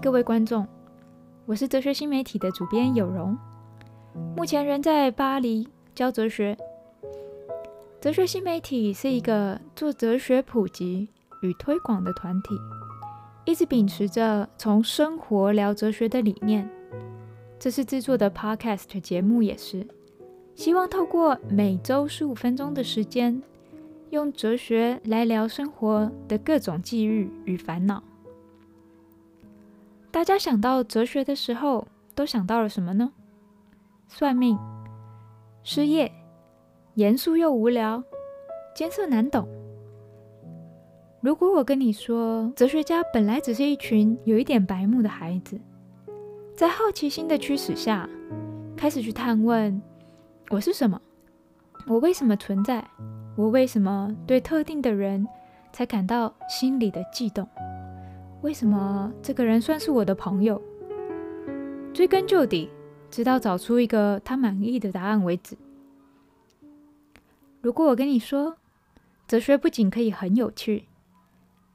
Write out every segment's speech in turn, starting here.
各位观众，我是哲学新媒体的主编有容，目前人在巴黎教哲学。哲学新媒体是一个做哲学普及与推广的团体，一直秉持着从生活聊哲学的理念。这次制作的 Podcast 节目也是，希望透过每周十五分钟的时间，用哲学来聊生活的各种际遇与烦恼。大家想到哲学的时候，都想到了什么呢？算命、失业、严肃又无聊、艰涩难懂。如果我跟你说，哲学家本来只是一群有一点白目的孩子，在好奇心的驱使下，开始去探问：我是什么？我为什么存在？我为什么对特定的人才感到心里的悸动？为什么这个人算是我的朋友？追根究底，直到找出一个他满意的答案为止。如果我跟你说，哲学不仅可以很有趣，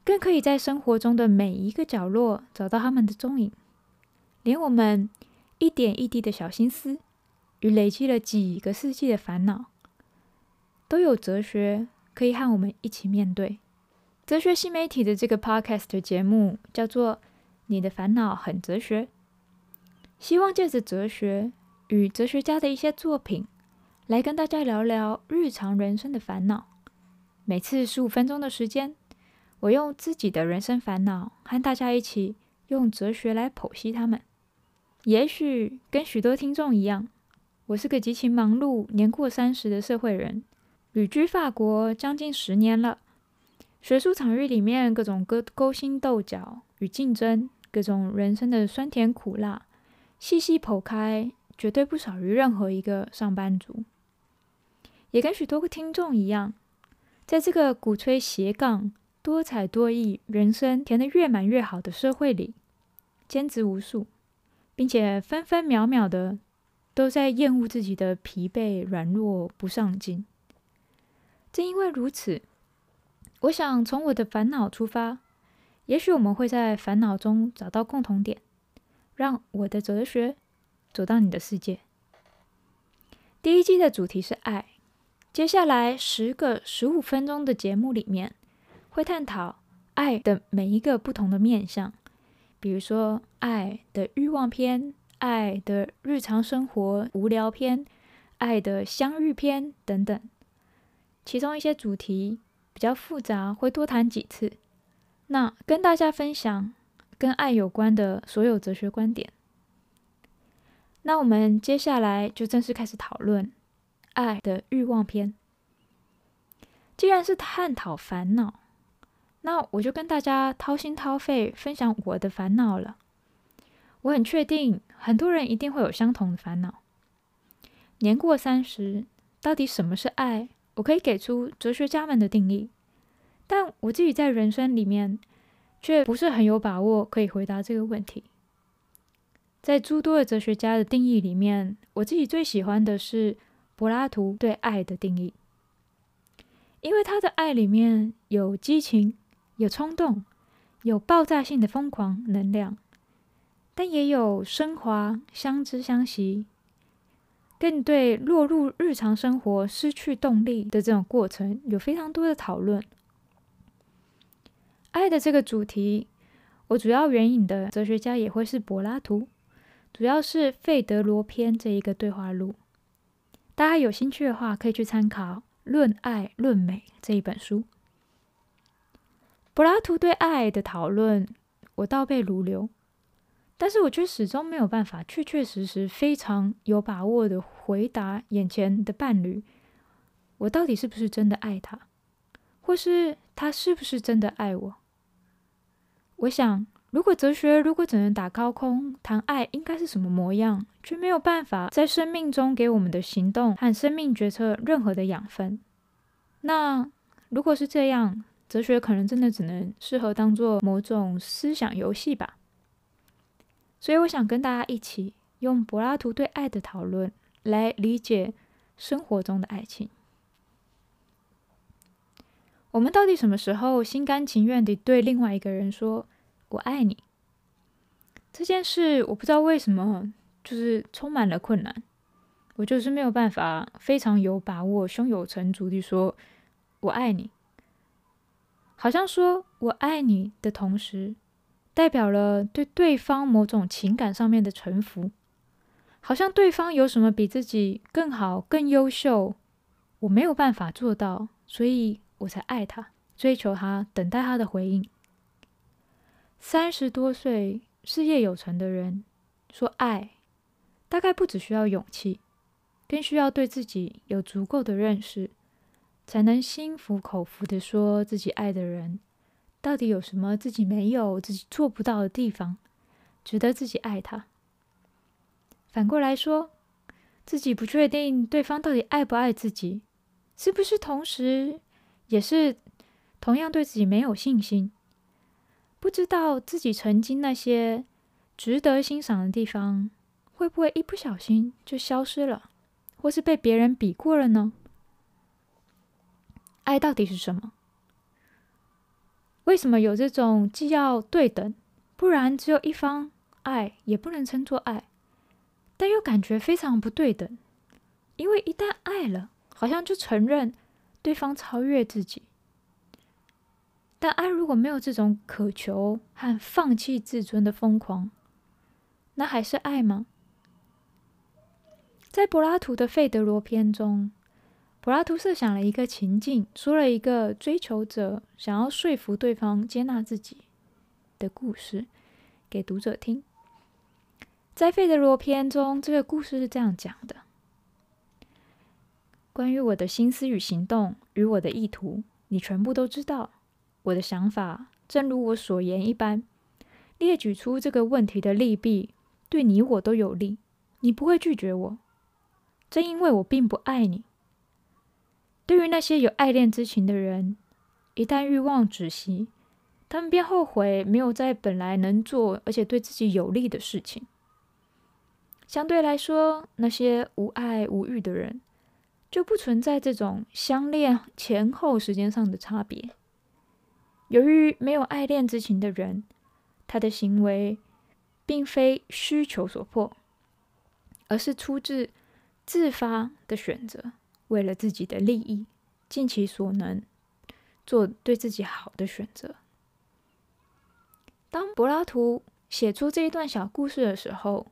更可以在生活中的每一个角落找到他们的踪影，连我们一点一滴的小心思与累积了几个世纪的烦恼，都有哲学可以和我们一起面对。哲学新媒体的这个 podcast 节目叫做《你的烦恼很哲学》，希望借着哲学与哲学家的一些作品，来跟大家聊聊日常人生的烦恼。每次十五分钟的时间，我用自己的人生烦恼和大家一起用哲学来剖析他们。也许跟许多听众一样，我是个极其忙碌、年过三十的社会人，旅居法国将近十年了。学术场域里面，各种勾勾心斗角与竞争，各种人生的酸甜苦辣，细细剖开，绝对不少于任何一个上班族。也跟许多个听众一样，在这个鼓吹斜杠、多彩多艺、人生填得越满越好的社会里，兼职无数，并且分分秒秒的都在厌恶自己的疲惫、软弱、不上进。正因为如此。我想从我的烦恼出发，也许我们会在烦恼中找到共同点，让我的哲学走到你的世界。第一季的主题是爱，接下来十个十五分钟的节目里面，会探讨爱的每一个不同的面向，比如说爱的欲望篇、爱的日常生活无聊篇、爱的相遇篇等等，其中一些主题。比较复杂，会多谈几次。那跟大家分享跟爱有关的所有哲学观点。那我们接下来就正式开始讨论爱的欲望篇。既然是探讨烦恼，那我就跟大家掏心掏肺分享我的烦恼了。我很确定很多人一定会有相同的烦恼。年过三十，到底什么是爱？我可以给出哲学家们的定义，但我自己在人生里面却不是很有把握可以回答这个问题。在诸多的哲学家的定义里面，我自己最喜欢的是柏拉图对爱的定义，因为他的爱里面有激情、有冲动、有爆炸性的疯狂能量，但也有升华、相知相惜。更对落入日常生活失去动力的这种过程有非常多的讨论。爱的这个主题，我主要援引的哲学家也会是柏拉图，主要是《费德罗篇》这一个对话录。大家有兴趣的话，可以去参考《论爱论美》这一本书。柏拉图对爱的讨论，我倒背如流。但是我却始终没有办法确确实实、非常有把握的回答眼前的伴侣：我到底是不是真的爱他，或是他是不是真的爱我？我想，如果哲学如果只能打高空谈爱应该是什么模样，却没有办法在生命中给我们的行动和生命决策任何的养分，那如果是这样，哲学可能真的只能适合当做某种思想游戏吧。所以，我想跟大家一起用柏拉图对爱的讨论来理解生活中的爱情。我们到底什么时候心甘情愿地对另外一个人说“我爱你”？这件事我不知道为什么，就是充满了困难。我就是没有办法非常有把握、胸有成竹地说“我爱你”，好像说我爱你的同时，代表了对对方某种情感上面的臣服，好像对方有什么比自己更好、更优秀，我没有办法做到，所以我才爱他、追求他、等待他的回应。三十多岁、事业有成的人说爱，大概不只需要勇气。更需要对自己有足够的认识，才能心服口服地说自己爱的人到底有什么自己没有、自己做不到的地方，值得自己爱他。反过来说，自己不确定对方到底爱不爱自己，是不是同时也是同样对自己没有信心？不知道自己曾经那些值得欣赏的地方，会不会一不小心就消失了？或是被别人比过了呢？爱到底是什么？为什么有这种既要对等，不然只有一方爱也不能称作爱，但又感觉非常不对等？因为一旦爱了，好像就承认对方超越自己。但爱如果没有这种渴求和放弃自尊的疯狂，那还是爱吗？在柏拉图的《费德罗篇》中，柏拉图设想了一个情境，说了一个追求者想要说服对方接纳自己的故事给读者听。在《费德罗篇》中，这个故事是这样讲的：关于我的心思与行动与我的意图，你全部都知道。我的想法正如我所言一般，列举出这个问题的利弊，对你我都有利。你不会拒绝我。正因为我并不爱你，对于那些有爱恋之情的人，一旦欲望止息，他们便后悔没有在本来能做而且对自己有利的事情。相对来说，那些无爱无欲的人，就不存在这种相恋前后时间上的差别。由于没有爱恋之情的人，他的行为并非需求所迫，而是出自。自发的选择，为了自己的利益，尽其所能做对自己好的选择。当柏拉图写出这一段小故事的时候，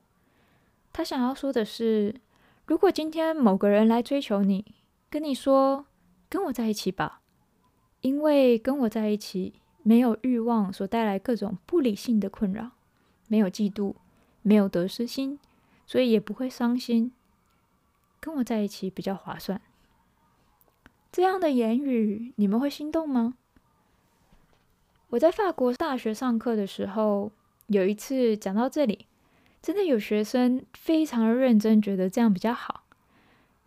他想要说的是：如果今天某个人来追求你，跟你说“跟我在一起吧”，因为跟我在一起没有欲望所带来各种不理性的困扰，没有嫉妒，没有得失心，所以也不会伤心。跟我在一起比较划算。这样的言语，你们会心动吗？我在法国大学上课的时候，有一次讲到这里，真的有学生非常的认真，觉得这样比较好，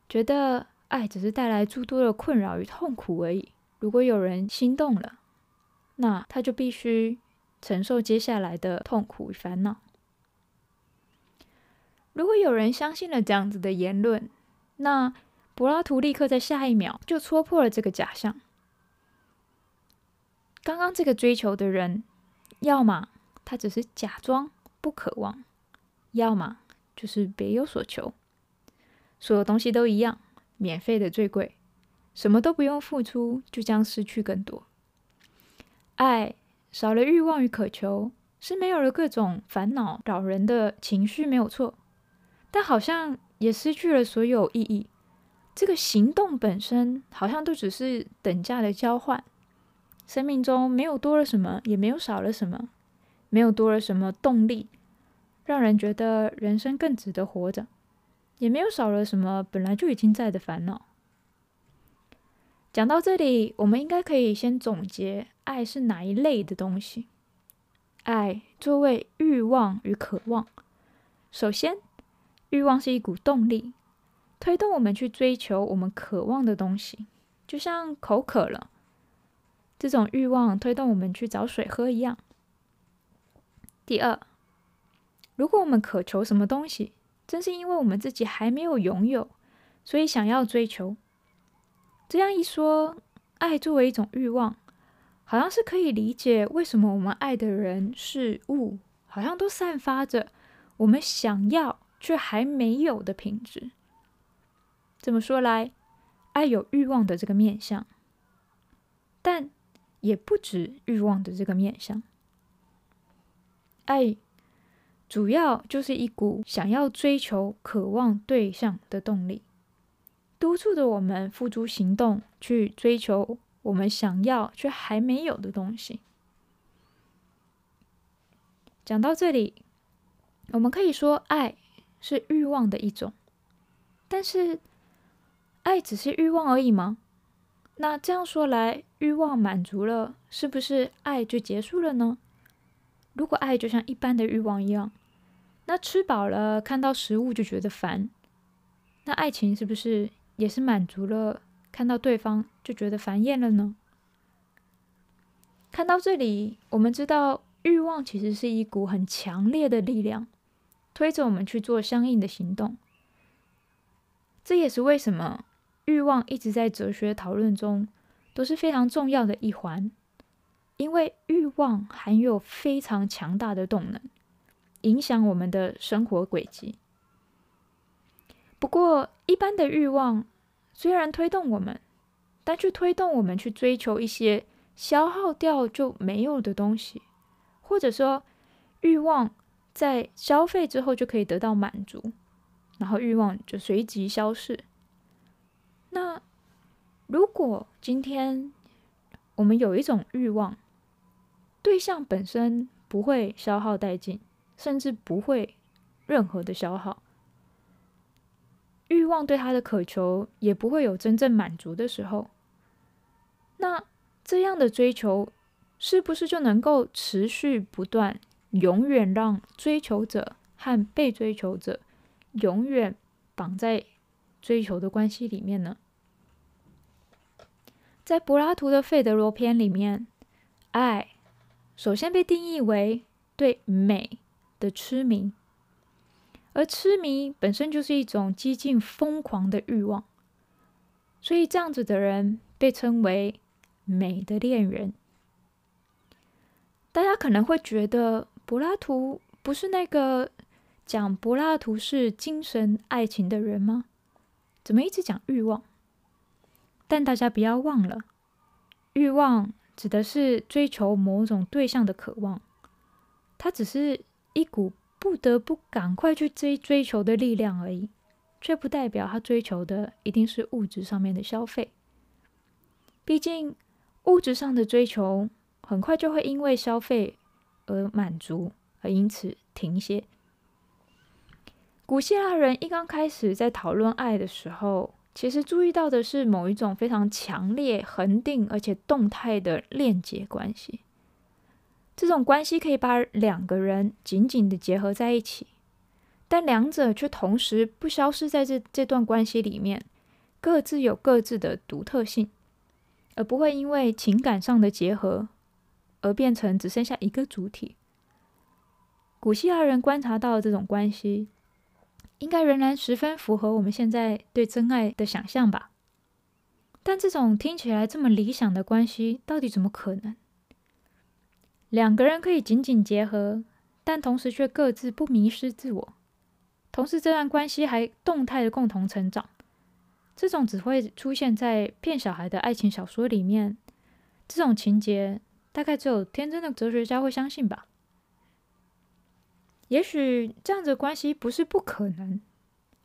觉得爱只是带来诸多的困扰与痛苦而已。如果有人心动了，那他就必须承受接下来的痛苦与烦恼。如果有人相信了这样子的言论，那柏拉图立刻在下一秒就戳破了这个假象。刚刚这个追求的人，要么他只是假装不渴望，要么就是别有所求。所有东西都一样，免费的最贵，什么都不用付出，就将失去更多。爱少了欲望与渴求，是没有了各种烦恼扰人的情绪，没有错，但好像。也失去了所有意义。这个行动本身好像都只是等价的交换，生命中没有多了什么，也没有少了什么，没有多了什么动力，让人觉得人生更值得活着，也没有少了什么本来就已经在的烦恼。讲到这里，我们应该可以先总结爱是哪一类的东西。爱作为欲望与渴望，首先。欲望是一股动力，推动我们去追求我们渴望的东西，就像口渴了，这种欲望推动我们去找水喝一样。第二，如果我们渴求什么东西，正是因为我们自己还没有拥有，所以想要追求。这样一说，爱作为一种欲望，好像是可以理解为什么我们爱的人事物好像都散发着我们想要却还没有的品质。这么说来，爱有欲望的这个面相，但也不止欲望的这个面相。爱主要就是一股想要追求、渴望对象的动力，督促着我们付诸行动去追求我们想要却还没有的东西。讲到这里，我们可以说爱是欲望的一种，但是爱只是欲望而已吗？那这样说来，欲望满足了，是不是爱就结束了呢？如果爱就像一般的欲望一样，那吃饱了看到食物就觉得烦，那爱情是不是也是满足了看到对方就觉得烦厌了呢？看到这里，我们知道。欲望其实是一股很强烈的力量，推着我们去做相应的行动。这也是为什么欲望一直在哲学讨论中都是非常重要的一环，因为欲望含有非常强大的动能，影响我们的生活轨迹。不过，一般的欲望虽然推动我们，但却推动我们去追求一些消耗掉就没有的东西。或者说，欲望在消费之后就可以得到满足，然后欲望就随即消逝。那如果今天我们有一种欲望，对象本身不会消耗殆尽，甚至不会任何的消耗，欲望对他的渴求也不会有真正满足的时候，那这样的追求。是不是就能够持续不断，永远让追求者和被追求者永远绑在追求的关系里面呢？在柏拉图的《费德罗篇》里面，爱首先被定义为对美的痴迷，而痴迷本身就是一种激进疯狂的欲望，所以这样子的人被称为美的恋人。大家可能会觉得柏拉图不是那个讲柏拉图式精神爱情的人吗？怎么一直讲欲望？但大家不要忘了，欲望指的是追求某种对象的渴望，它只是一股不得不赶快去追追求的力量而已，却不代表他追求的一定是物质上面的消费。毕竟物质上的追求。很快就会因为消费而满足，而因此停歇。古希腊人一刚开始在讨论爱的时候，其实注意到的是某一种非常强烈、恒定而且动态的链接关系。这种关系可以把两个人紧紧的结合在一起，但两者却同时不消失在这这段关系里面，各自有各自的独特性，而不会因为情感上的结合。而变成只剩下一个主体。古希腊人观察到这种关系，应该仍然十分符合我们现在对真爱的想象吧？但这种听起来这么理想的关系，到底怎么可能？两个人可以紧紧结合，但同时却各自不迷失自我，同时这段关系还动态的共同成长。这种只会出现在骗小孩的爱情小说里面，这种情节。大概只有天真的哲学家会相信吧。也许这样子的关系不是不可能，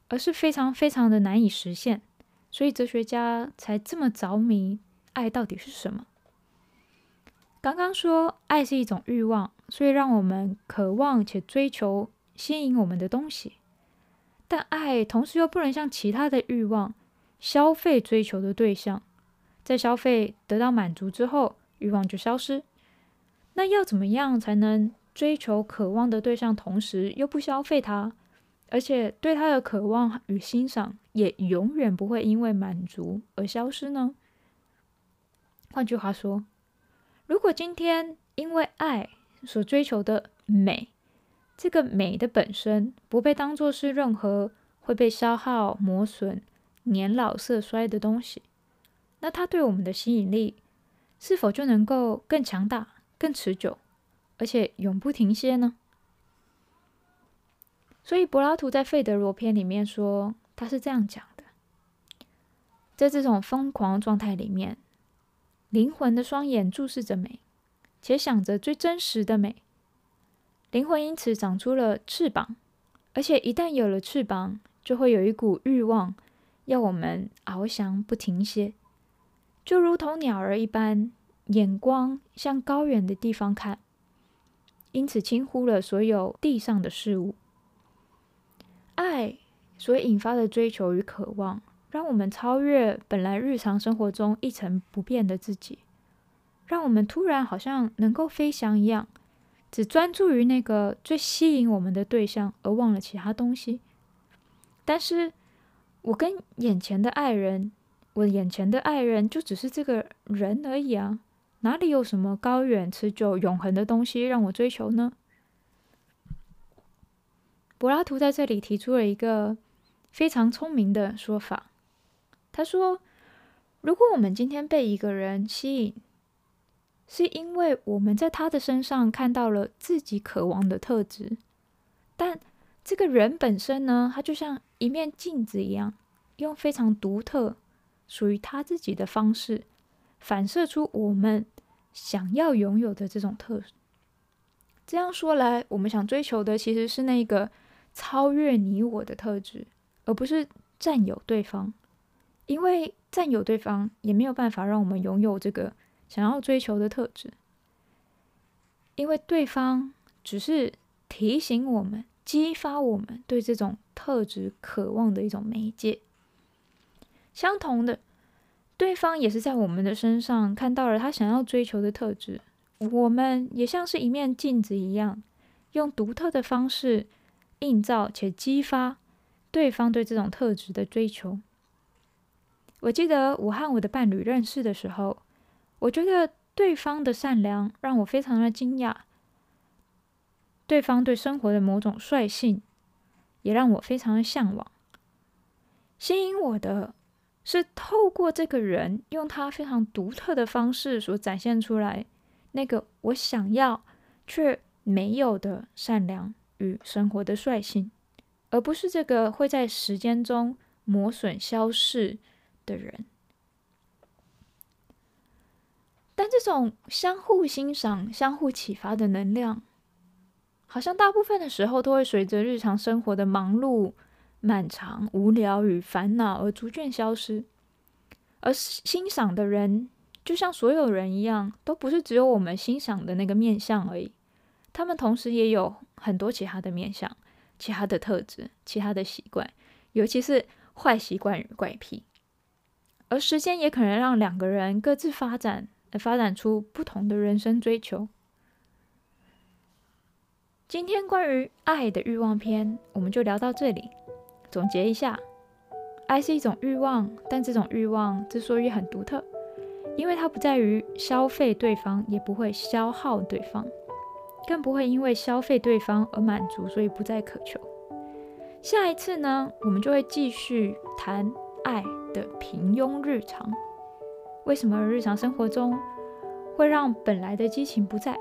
而是非常非常的难以实现，所以哲学家才这么着迷爱到底是什么。刚刚说爱是一种欲望，所以让我们渴望且追求吸引我们的东西，但爱同时又不能像其他的欲望，消费追求的对象，在消费得到满足之后。欲望就消失，那要怎么样才能追求渴望的对象，同时又不消费它，而且对他的渴望与欣赏也永远不会因为满足而消失呢？换句话说，如果今天因为爱所追求的美，这个美的本身不被当作是任何会被消耗、磨损、年老色衰的东西，那它对我们的吸引力，是否就能够更强大、更持久，而且永不停歇呢？所以柏拉图在《费德罗篇》里面说，他是这样讲的：在这种疯狂状态里面，灵魂的双眼注视着美，且想着最真实的美。灵魂因此长出了翅膀，而且一旦有了翅膀，就会有一股欲望，要我们翱翔不停歇，就如同鸟儿一般，眼光向高远的地方看，因此轻忽了所有地上的事物。爱所引发的追求与渴望，让我们超越本来日常生活中一成不变的自己，让我们突然好像能够飞翔一样。只专注于那个最吸引我们的对象，而忘了其他东西。但是，我跟眼前的爱人，我眼前的爱人就只是这个人而已啊！哪里有什么高远、持久、永恒的东西让我追求呢？柏拉图在这里提出了一个非常聪明的说法。他说：“如果我们今天被一个人吸引，是因为我们在他的身上看到了自己渴望的特质，但这个人本身呢，他就像一面镜子一样，用非常独特、属于他自己的方式，反射出我们想要拥有的这种特质。这样说来，我们想追求的其实是那个超越你我的特质，而不是占有对方，因为占有对方也没有办法让我们拥有这个。想要追求的特质，因为对方只是提醒我们、激发我们对这种特质渴望的一种媒介。相同的，对方也是在我们的身上看到了他想要追求的特质，我们也像是一面镜子一样，用独特的方式映照且激发对方对这种特质的追求。我记得我和我的伴侣认识的时候。我觉得对方的善良让我非常的惊讶，对方对生活的某种率性也让我非常的向往。吸引我的是透过这个人用他非常独特的方式所展现出来那个我想要却没有的善良与生活的率性，而不是这个会在时间中磨损消逝的人。但这种相互欣赏、相互启发的能量，好像大部分的时候都会随着日常生活的忙碌、漫长、无聊与烦恼而逐渐消失。而欣赏的人，就像所有人一样，都不是只有我们欣赏的那个面相而已。他们同时也有很多其他的面相、其他的特质、其他的习惯，尤其是坏习惯与怪癖。而时间也可能让两个人各自发展。来发展出不同的人生追求。今天关于爱的欲望篇，我们就聊到这里。总结一下，爱是一种欲望，但这种欲望之所以很独特，因为它不在于消费对方，也不会消耗对方，更不会因为消费对方而满足，所以不再渴求。下一次呢，我们就会继续谈爱的平庸日常。为什么日常生活中会让本来的激情不在？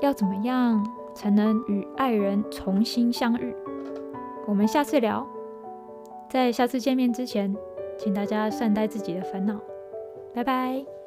要怎么样才能与爱人重新相遇？我们下次聊。在下次见面之前，请大家善待自己的烦恼。拜拜。